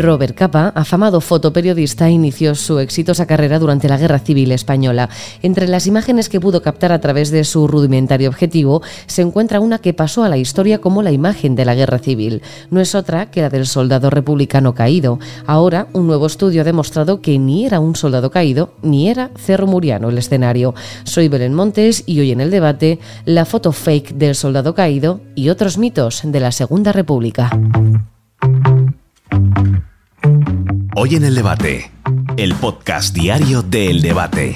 Robert Capa, afamado fotoperiodista, inició su exitosa carrera durante la Guerra Civil Española. Entre las imágenes que pudo captar a través de su rudimentario objetivo se encuentra una que pasó a la historia como la imagen de la Guerra Civil. No es otra que la del soldado republicano caído. Ahora, un nuevo estudio ha demostrado que ni era un soldado caído ni era Cerro Muriano el escenario. Soy Belén Montes y hoy en el debate la foto fake del soldado caído y otros mitos de la Segunda República. Hoy en el debate, el podcast diario de El Debate.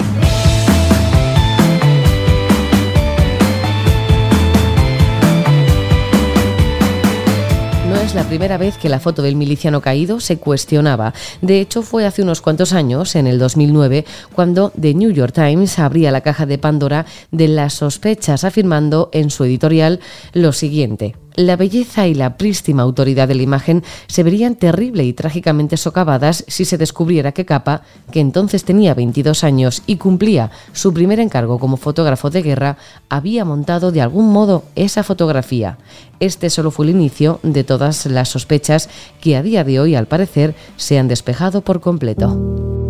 No es la primera vez que la foto del miliciano caído se cuestionaba. De hecho, fue hace unos cuantos años, en el 2009, cuando The New York Times abría la caja de Pandora de las sospechas, afirmando en su editorial lo siguiente la belleza y la prístima autoridad de la imagen se verían terrible y trágicamente socavadas si se descubriera que Capa, que entonces tenía 22 años y cumplía su primer encargo como fotógrafo de guerra, había montado de algún modo esa fotografía. Este solo fue el inicio de todas las sospechas que a día de hoy, al parecer, se han despejado por completo.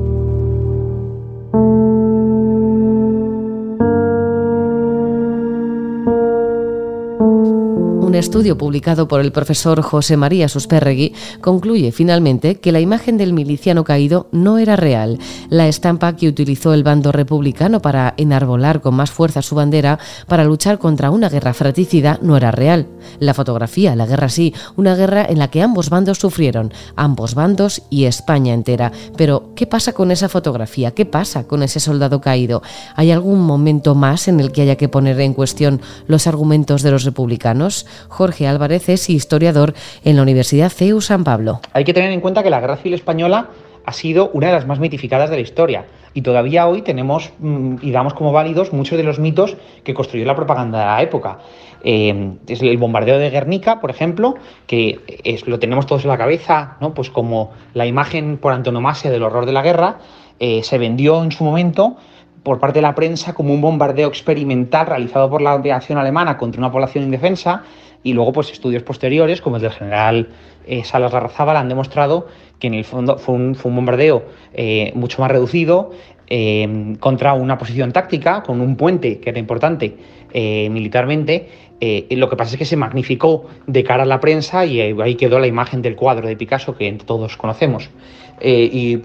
Un estudio publicado por el profesor José María Susperregui concluye finalmente que la imagen del miliciano caído no era real. La estampa que utilizó el bando republicano para enarbolar con más fuerza su bandera para luchar contra una guerra fratricida no era real. La fotografía, la guerra sí, una guerra en la que ambos bandos sufrieron, ambos bandos y España entera. Pero, ¿qué pasa con esa fotografía? ¿Qué pasa con ese soldado caído? ¿Hay algún momento más en el que haya que poner en cuestión los argumentos de los republicanos? Jorge Álvarez es historiador en la Universidad CEU San Pablo. Hay que tener en cuenta que la Guerra Civil Española ha sido una de las más mitificadas de la historia. Y todavía hoy tenemos mm, y damos como válidos muchos de los mitos que construyó la propaganda de la época. Eh, es el bombardeo de Guernica, por ejemplo, que es, lo tenemos todos en la cabeza, ¿no? pues como la imagen por antonomasia del horror de la guerra, eh, se vendió en su momento por parte de la prensa como un bombardeo experimental realizado por la aviación alemana contra una población indefensa y luego pues estudios posteriores como el del general eh, Salas Larrazábal han demostrado que en el fondo fue un, bombardeo eh, mucho más reducido eh, contra una posición táctica con un puente que era importante militarmente. Lo que pasa es que se magnificó de cara a la prensa y ahí quedó la imagen del cuadro de Picasso que todos conocemos. Y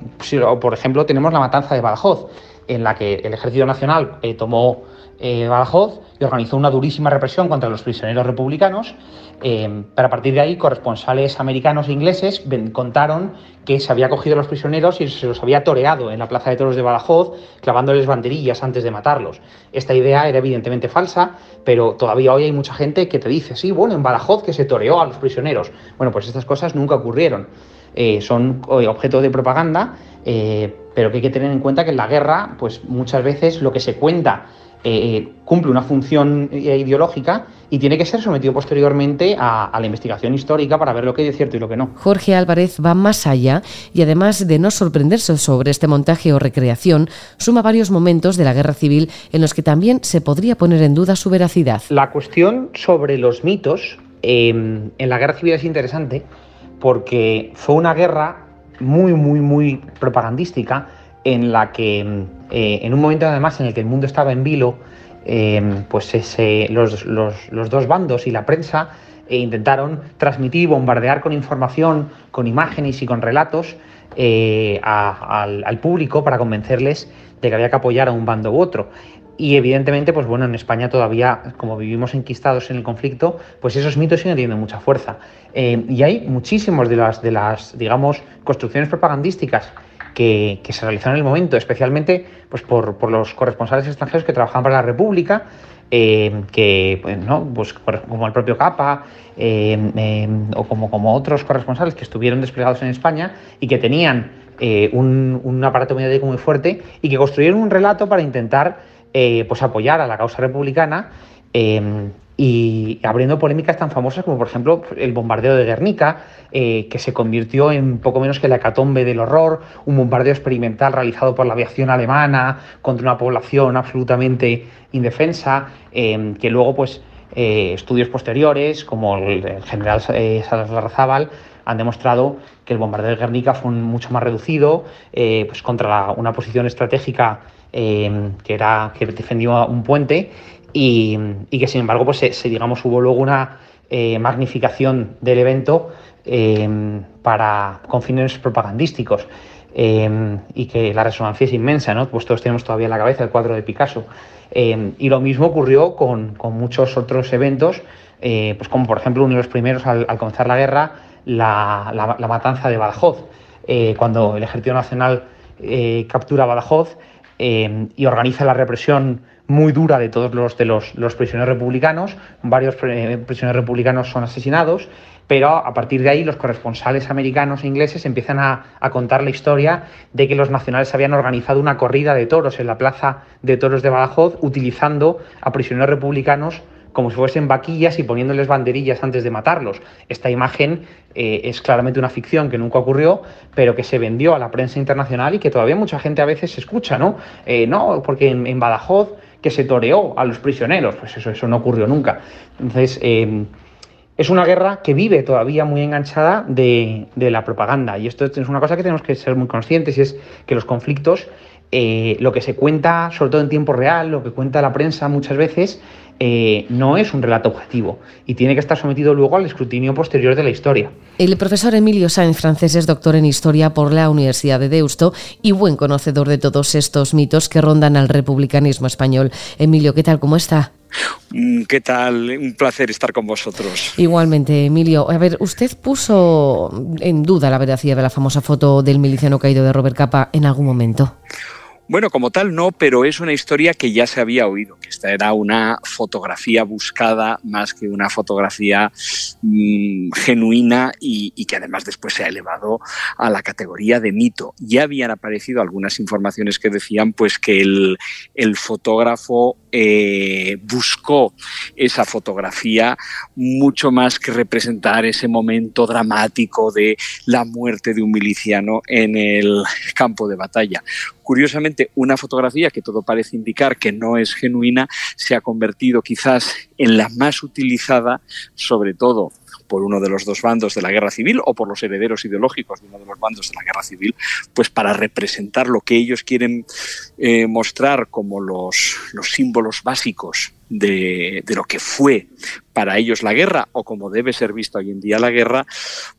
por ejemplo tenemos la matanza de Badajoz en la que el Ejército Nacional tomó eh, Badajoz y organizó una durísima represión contra los prisioneros republicanos. Eh, pero a partir de ahí, corresponsales americanos e ingleses contaron que se había cogido a los prisioneros y se los había toreado en la Plaza de Toros de Badajoz, clavándoles banderillas antes de matarlos. Esta idea era evidentemente falsa, pero todavía hoy hay mucha gente que te dice, sí, bueno, en Badajoz que se toreó a los prisioneros. Bueno, pues estas cosas nunca ocurrieron. Eh, son objeto de propaganda, pero que hay que tener en cuenta que en la guerra, pues muchas veces lo que se cuenta eh, cumple una función eh, ideológica y tiene que ser sometido posteriormente a, la investigación histórica para ver lo que es cierto y lo que no. Jorge Álvarez va más allá y además de no sorprenderse sobre este montaje o recreación, suma varios momentos de la guerra civil en los que también se podría poner en duda su veracidad. La cuestión sobre los mitos en la guerra civil es interesante porque fue una guerra muy, muy, muy propagandística en la que, eh, en un momento además en el que el mundo estaba en vilo, eh, pues los, dos bandos y la prensa eh, intentaron transmitir, bombardear con información, con imágenes y con relatos al, público para convencerles de que había que apoyar a un bando u otro. Y evidentemente, pues bueno, en España todavía, como vivimos enquistados en el conflicto, pues esos mitos siguen teniendo mucha fuerza. y hay muchísimos de las, de las, digamos, construcciones propagandísticas que, se realizaron en el momento, especialmente pues, por, los corresponsales extranjeros que trabajaban para la República, eh, que, pues, ¿no? pues, como el propio Capa eh, eh, o como, como otros corresponsales que estuvieron desplegados en España y que tenían un, un, aparato mediático muy fuerte y que construyeron un relato para intentar pues, apoyar a la causa republicana y abriendo polémicas tan famosas como por ejemplo el bombardeo de Guernica, eh, que se convirtió en poco menos que la hecatombe del horror, un bombardeo experimental realizado por la aviación alemana contra una población absolutamente indefensa, eh, que luego pues eh, estudios posteriores como el, general Salazar han demostrado que el bombardeo de Guernica fue mucho más reducido, eh, pues contra una posición estratégica que, era, que defendía un puente y, que sin embargo pues se, digamos hubo luego una magnificación del evento para con fines propagandísticos. Em, y que la resonancia es inmensa, ¿no? Pues todos tenemos todavía en la cabeza el cuadro de Picasso. Em, y lo mismo ocurrió con, muchos otros eventos, eh, pues como por ejemplo uno de los primeros al, comenzar la guerra, la, matanza de Badajoz, eh, cuando el Ejército Nacional eh, captura Badajoz em, y organiza la represión muy dura de todos los, de los, los prisioneros republicanos, varios prisioneros republicanos son asesinados pero a partir de ahí los corresponsales americanos e ingleses empiezan a, contar la historia de que los nacionales habían organizado una corrida de toros en la plaza de toros de Badajoz utilizando a prisioneros republicanos como si fuesen vaquillas y poniéndoles banderillas antes de matarlos. Esta imagen eh, es claramente una ficción que nunca ocurrió, pero que se vendió a la prensa internacional y que todavía mucha gente a veces escucha, ¿no? Eh, no, porque en, Badajoz que se toreó a los prisioneros, pues eso, eso no ocurrió nunca. Entonces, eh, es una guerra que vive todavía muy enganchada de, la propaganda. Y esto es una cosa que tenemos que ser muy conscientes y es que los conflictos, eh, lo que se cuenta, sobre todo en tiempo real, lo que cuenta la prensa muchas veces, eh, no es un relato objetivo y tiene que estar sometido luego al escrutinio posterior de la historia. El profesor Emilio Sáenz Francés es doctor en historia por la Universidad de Deusto y buen conocedor de todos estos mitos que rondan al republicanismo español. Emilio, ¿qué tal? ¿Cómo está? Mm, ¿Qué tal? Un placer estar con vosotros. Igualmente, Emilio. A ver, usted puso en duda la veracidad de la famosa foto del miliciano caído de Robert Capa en algún momento. Bueno, como tal no, pero es una historia que ya se había oído, que esta era una fotografía buscada más que una fotografía mm, genuina y, que además después se ha elevado a la categoría de mito. Ya habían aparecido algunas informaciones que decían pues que el, fotógrafo eh, buscó esa fotografía mucho más que representar ese momento dramático de la muerte de un miliciano en el campo de batalla. Curiosamente, una fotografía que todo parece indicar que no es genuina se ha convertido quizás en la más utilizada, sobre todo por uno de los dos bandos de la guerra civil o por los herederos ideológicos de uno de los bandos de la guerra civil, pues para representar lo que ellos quieren eh, mostrar como los, los símbolos básicos de, lo que fue para ellos la guerra o como debe ser visto hoy en día la guerra,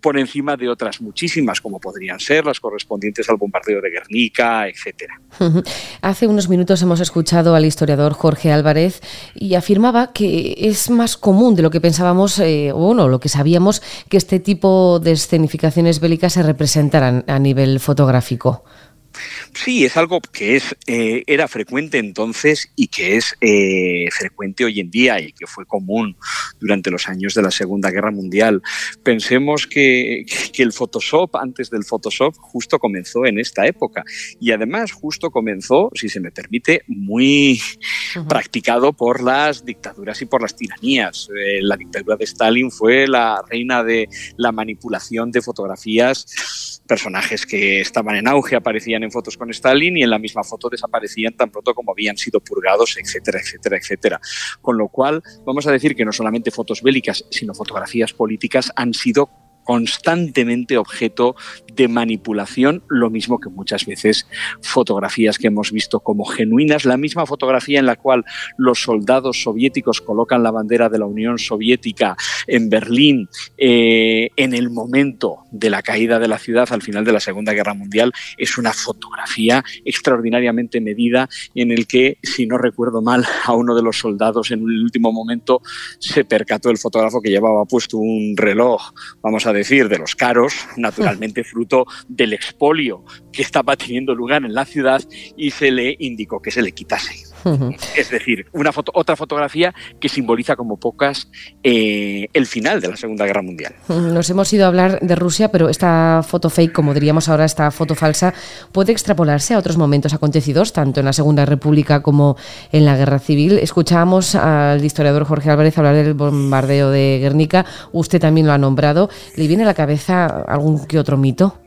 por encima de otras muchísimas, como podrían ser las correspondientes al bombardeo de Guernica, etcétera. Hace unos minutos hemos escuchado al historiador Jorge Álvarez y afirmaba que es más común de lo que pensábamos, eh, o no, lo que sabíamos, que este tipo de escenificaciones bélicas se representaran a nivel fotográfico. Sí, es algo que es, eh, era frecuente entonces y que es eh, frecuente hoy en día y que fue común durante los años de la Segunda Guerra Mundial. Pensemos que, el Photoshop, antes del Photoshop, justo comenzó en esta época y además justo comenzó, si se me permite, muy practicado por las dictaduras y por las tiranías. Eh, la dictadura de Stalin fue la reina de la manipulación de fotografías, personajes que estaban en auge aparecían en fotos con Stalin y en la misma foto desaparecían tan pronto como habían sido purgados, etcétera, etcétera, etcétera. Con lo cual, vamos a decir que no solamente fotos bélicas, sino fotografías políticas han sido constantemente objeto de manipulación, lo mismo que muchas veces fotografías que hemos visto como genuinas, la misma fotografía en la cual los soldados soviéticos colocan la bandera de la Unión Soviética en Berlín eh, en el momento de la caída de la ciudad al final de la Segunda Guerra Mundial, es una fotografía extraordinariamente medida en el que, si no recuerdo mal, a uno de los soldados en el último momento se percató el fotógrafo que llevaba puesto un reloj, vamos a decir, de los caros, naturalmente fruto del expolio que estaba teniendo lugar en la ciudad y se le indicó que se le quitase. Es decir, una foto, otra fotografía que simboliza como pocas eh, el final de la Segunda Guerra Mundial. Nos hemos ido a hablar de Rusia, pero esta foto fake, como diríamos ahora, esta foto falsa, puede extrapolarse a otros momentos acontecidos, tanto en la Segunda República como en la Guerra Civil. Escuchábamos al historiador Jorge Álvarez hablar del bombardeo de Guernica, usted también lo ha nombrado. ¿Le viene a la cabeza algún que otro mito?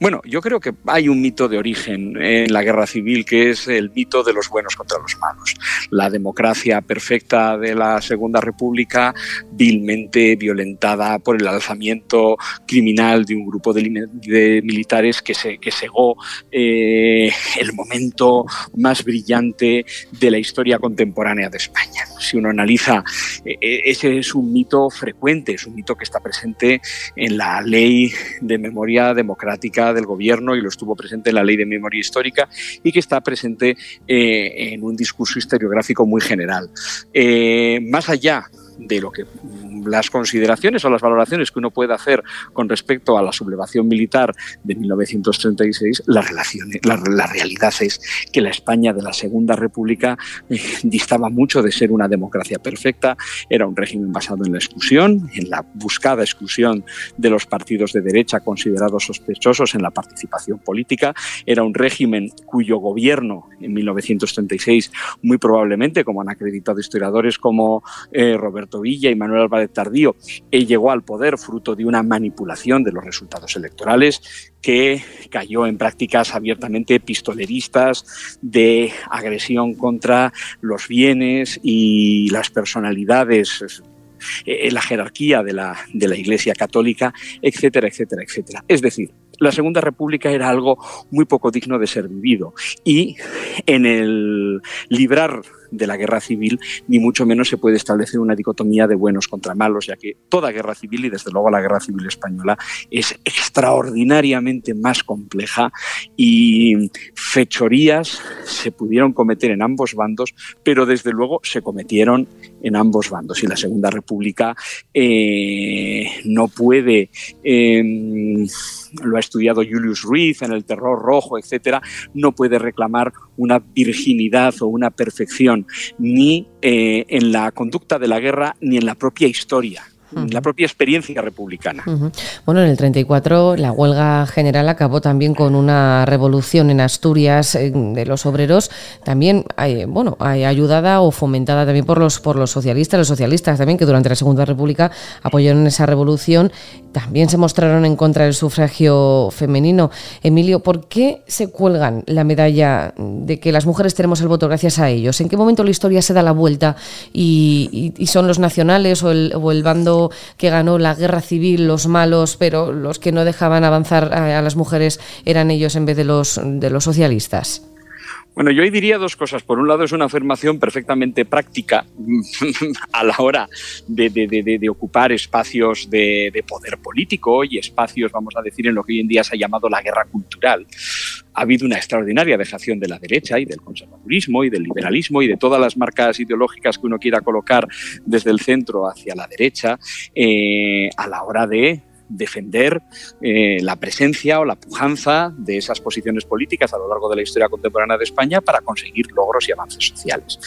Bueno, yo creo que hay un mito de origen en la guerra civil que es el mito de los buenos contra los malos. La democracia perfecta de la Segunda República, vilmente violentada por el alzamiento criminal de un grupo de, militares que, se, que eh, el momento más brillante de la historia contemporánea de España. Si uno analiza, eh, eh, ese es un mito frecuente, es un mito que está presente en la ley de memoria democrática del gobierno y lo estuvo presente en la Ley de Memoria Histórica y que está presente eh, en un discurso historiográfico muy general. Eh, más allá de lo que las consideraciones o las valoraciones que uno puede hacer con respecto a la sublevación militar de 1936, la, relación, la, realidad es que la España de la Segunda República eh, distaba mucho de ser una democracia perfecta, era un régimen basado en la exclusión, en la buscada exclusión de los partidos de derecha considerados sospechosos en la participación política, era un régimen cuyo gobierno en 1936, muy probablemente, como han acreditado historiadores como eh, Roberto Villa y Manuel Álvarez Tardío, él llegó al poder fruto de una manipulación de los resultados electorales que cayó en prácticas abiertamente pistoleristas de agresión contra los bienes y las personalidades eh, la jerarquía de la, de la Iglesia Católica, etcétera, etcétera, etcétera. Es decir, la Segunda República era algo muy poco digno de ser vivido y en el librar de la guerra civil, ni mucho menos se puede establecer una dicotomía de buenos contra malos, ya que toda guerra civil, y desde luego la guerra civil española, es extraordinariamente más compleja y fechorías se pudieron cometer en ambos bandos, pero desde luego se cometieron en ambos bandos. Y la Segunda República eh, no puede... Em, lo ha estudiado Julius Ruiz en el terror rojo, etcétera, no puede reclamar una virginidad o una perfección ni eh, en la conducta de la guerra ni en la propia historia la propia experiencia republicana. Bueno, en el 34 la huelga general acabó también con una revolución en Asturias eh, de los obreros, también eh, bueno, ayudada o fomentada también por los por los socialistas, los socialistas también que durante la Segunda República apoyaron esa revolución, también se mostraron en contra del sufragio femenino. Emilio, ¿por qué se cuelgan la medalla de que las mujeres tenemos el voto gracias a ellos? ¿En qué momento la historia se da la vuelta y, son los nacionales o el, o el bando que ganó la guerra civil, los malos, pero los que no dejaban avanzar a, las mujeres eran ellos en vez de los, de los socialistas. Bueno, yo ahí diría dos cosas. Por un lado, es una afirmación perfectamente práctica a la hora de, ocupar espacios de, poder político y espacios, vamos a decir, en lo que hoy en día se ha llamado la guerra cultural. Ha habido una extraordinaria dejación de la derecha y del conservadurismo y del liberalismo y de todas las marcas ideológicas que uno quiera colocar desde el centro hacia la derecha eh, a la hora de defender eh, la presencia o la pujanza de esas posiciones políticas a lo largo de la historia contemporánea de España para conseguir logros y avances sociales.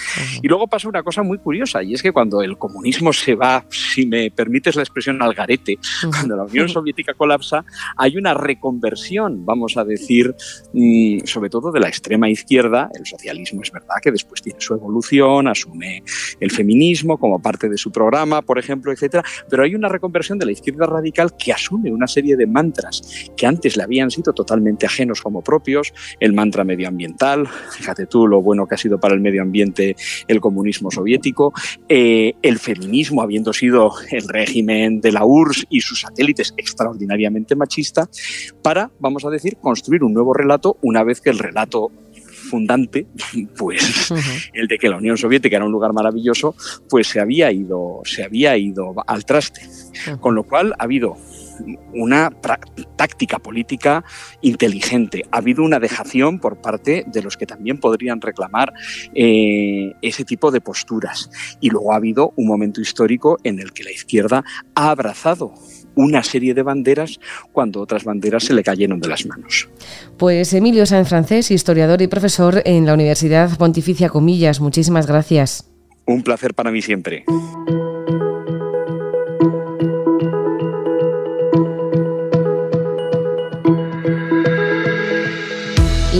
Y luego pasa una cosa muy curiosa, y es que cuando el comunismo se va, si me permites la expresión, al garete, cuando la Unión Soviética colapsa, hay una reconversión, vamos a decir, mm, sobre todo de la extrema izquierda. El socialismo es verdad que después tiene su evolución, asume el feminismo como parte de su programa, por ejemplo, etcétera, pero hay una reconversión de la izquierda radical que asume una serie de mantras que antes le habían sido totalmente ajenos como propios, el mantra medioambiental, fíjate tú lo bueno que ha sido para el medio ambiente el comunismo soviético, eh, el feminismo habiendo sido el régimen de la URSS y sus satélites extraordinariamente machista, para, vamos a decir, construir un nuevo relato una vez que el relato fundante, pues el de que la Unión Soviética era un lugar maravilloso, pues se había ido, se había ido al traste. Con lo cual ha habido una táctica política inteligente. Ha habido una dejación por parte de los que también podrían reclamar eh, ese tipo de posturas. Y luego ha habido un momento histórico en el que la izquierda ha abrazado una serie de banderas cuando otras banderas se le cayeron de las manos. Pues Emilio Sáenz Francés, historiador y profesor en la Universidad Pontificia Comillas, muchísimas gracias. Un placer para mí siempre.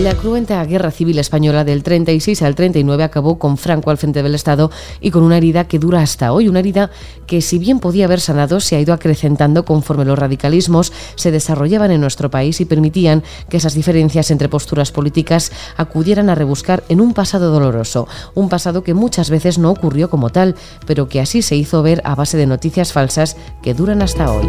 La cruenta guerra civil española del 36 al 39 acabó con Franco al frente del Estado y con una herida que dura hasta hoy, una herida que si bien podía haber sanado, se ha ido acrecentando conforme los radicalismos se desarrollaban en nuestro país y permitían que esas diferencias entre posturas políticas acudieran a rebuscar en un pasado doloroso, un pasado que muchas veces no ocurrió como tal, pero que así se hizo ver a base de noticias falsas que duran hasta hoy.